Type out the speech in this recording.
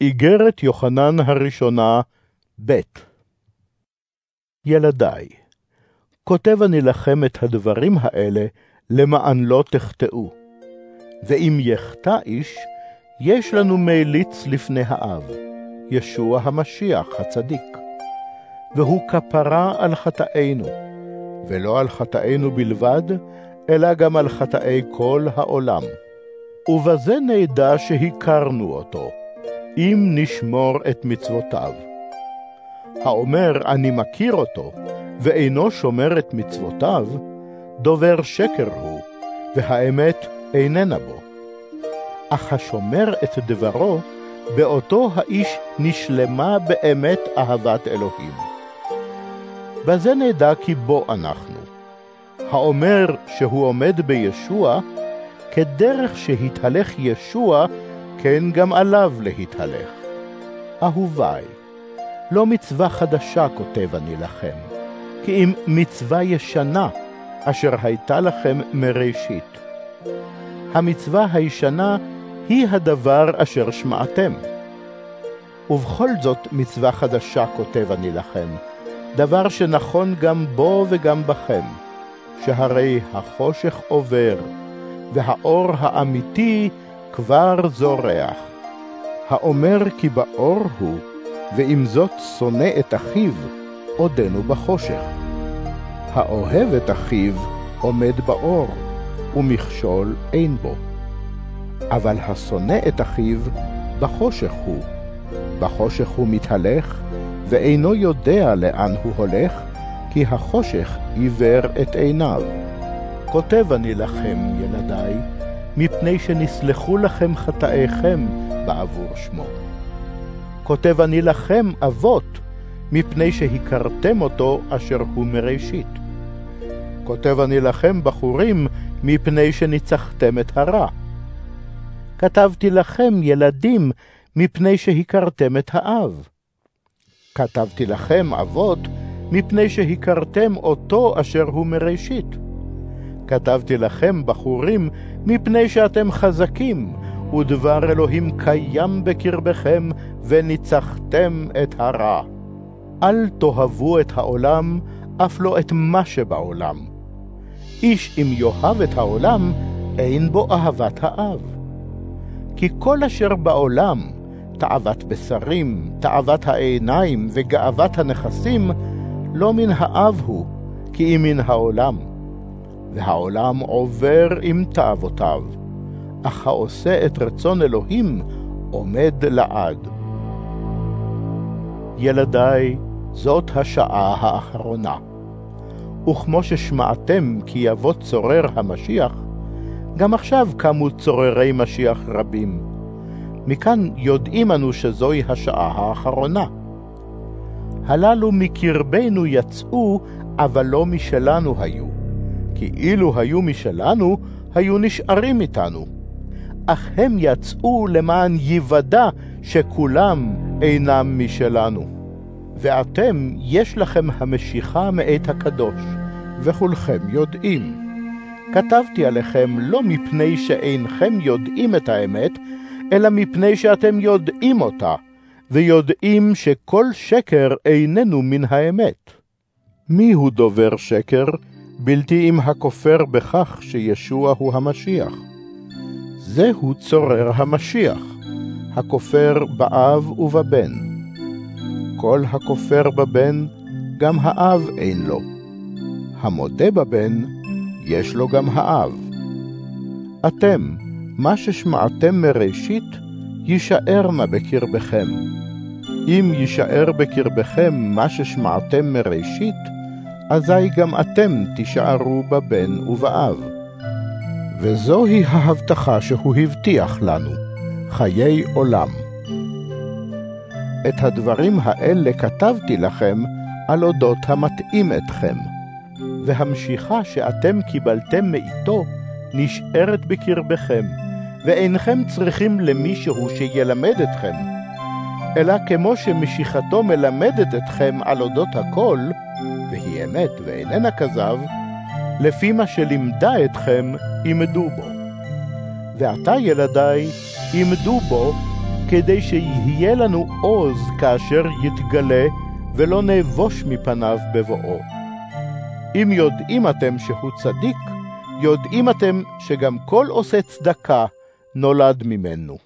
איגרת יוחנן הראשונה, ב' ילדיי, כותב אני לכם את הדברים האלה למען לא תחטאו. ואם יחטא איש, יש לנו מליץ לפני האב, ישוע המשיח הצדיק. והוא כפרה על חטאינו, ולא על חטאינו בלבד, אלא גם על חטאי כל העולם. ובזה נדע שהכרנו אותו, אם נשמור את מצוותיו. האומר אני מכיר אותו, ואינו שומר את מצוותיו, דובר שקר הוא, והאמת איננה בו. אך השומר את דברו, באותו האיש נשלמה באמת אהבת אלוהים. בזה נדע כי בו אנחנו. האומר שהוא עומד בישוע, כדרך שהתהלך ישוע, כן גם עליו להתהלך. אהוביי, לא מצווה חדשה כותב אני לכם, כי אם מצווה ישנה, אשר הייתה לכם מראשית. המצווה הישנה היא הדבר אשר שמעתם. ובכל זאת מצווה חדשה כותב אני לכם, דבר שנכון גם בו וגם בכם, שהרי החושך עובר, והאור האמיתי כבר זורח. האומר כי באור הוא, ועם זאת שונא את אחיו, עודנו בחושך. האוהב את אחיו עומד באור, ומכשול אין בו. אבל השונא את אחיו, בחושך הוא. בחושך הוא מתהלך, ואינו יודע לאן הוא הולך, כי החושך עיוור את עיניו. כותב אני לכם, ילדיי, מפני שנסלחו לכם חטאיכם בעבור שמו. כותב אני לכם, אבות, מפני שהכרתם אותו אשר הוא מראשית. כותב אני לכם, בחורים, מפני שניצחתם את הרע. כתבתי לכם, ילדים, מפני שהכרתם את האב. כתבתי לכם, אבות, מפני שהכרתם אותו אשר הוא מראשית. כתבתי לכם, בחורים, מפני שאתם חזקים, ודבר אלוהים קיים בקרבכם, וניצחתם את הרע. אל תאהבו את העולם, אף לא את מה שבעולם. איש אם יאהב את העולם, אין בו אהבת האב. כי כל אשר בעולם, תאוות בשרים, תאוות העיניים וגאוות הנכסים, לא מן האב הוא, כי אם מן העולם. והעולם עובר עם תאוותיו, אך העושה את רצון אלוהים עומד לעד. ילדיי, זאת השעה האחרונה. וכמו ששמעתם כי יבוא צורר המשיח, גם עכשיו קמו צוררי משיח רבים. מכאן יודעים אנו שזוהי השעה האחרונה. הללו מקרבנו יצאו, אבל לא משלנו היו. כי אילו היו משלנו, היו נשארים איתנו. אך הם יצאו למען יוודע שכולם אינם משלנו. ואתם, יש לכם המשיכה מאת הקדוש, וכולכם יודעים. כתבתי עליכם לא מפני שאינכם יודעים את האמת, אלא מפני שאתם יודעים אותה, ויודעים שכל שקר איננו מן האמת. מי הוא דובר שקר, בלתי אם הכופר בכך שישוע הוא המשיח? זהו צורר המשיח, הכופר באב ובבן. כל הכופר בבן, גם האב אין לו. המודה בבן, יש לו גם האב. אתם, מה ששמעתם מראשית, יישאר נא בקרבכם. אם יישאר בקרבכם מה ששמעתם מראשית, אזי גם אתם תישארו בבן ובאב. וזוהי ההבטחה שהוא הבטיח לנו, חיי עולם. את הדברים האלה כתבתי לכם על אודות המתאים אתכם, והמשיכה שאתם קיבלתם מאיתו נשארת בקרבכם, ואינכם צריכים למישהו שילמד אתכם, אלא כמו שמשיכתו מלמדת אתכם על אודות הכל, אמת ואיננה כזב, לפי מה שלימדה אתכם, עמדו בו. ועתה, ילדיי, עמדו בו, כדי שיהיה לנו עוז כאשר יתגלה, ולא נבוש מפניו בבואו. אם יודעים אתם שהוא צדיק, יודעים אתם שגם כל עושה צדקה נולד ממנו.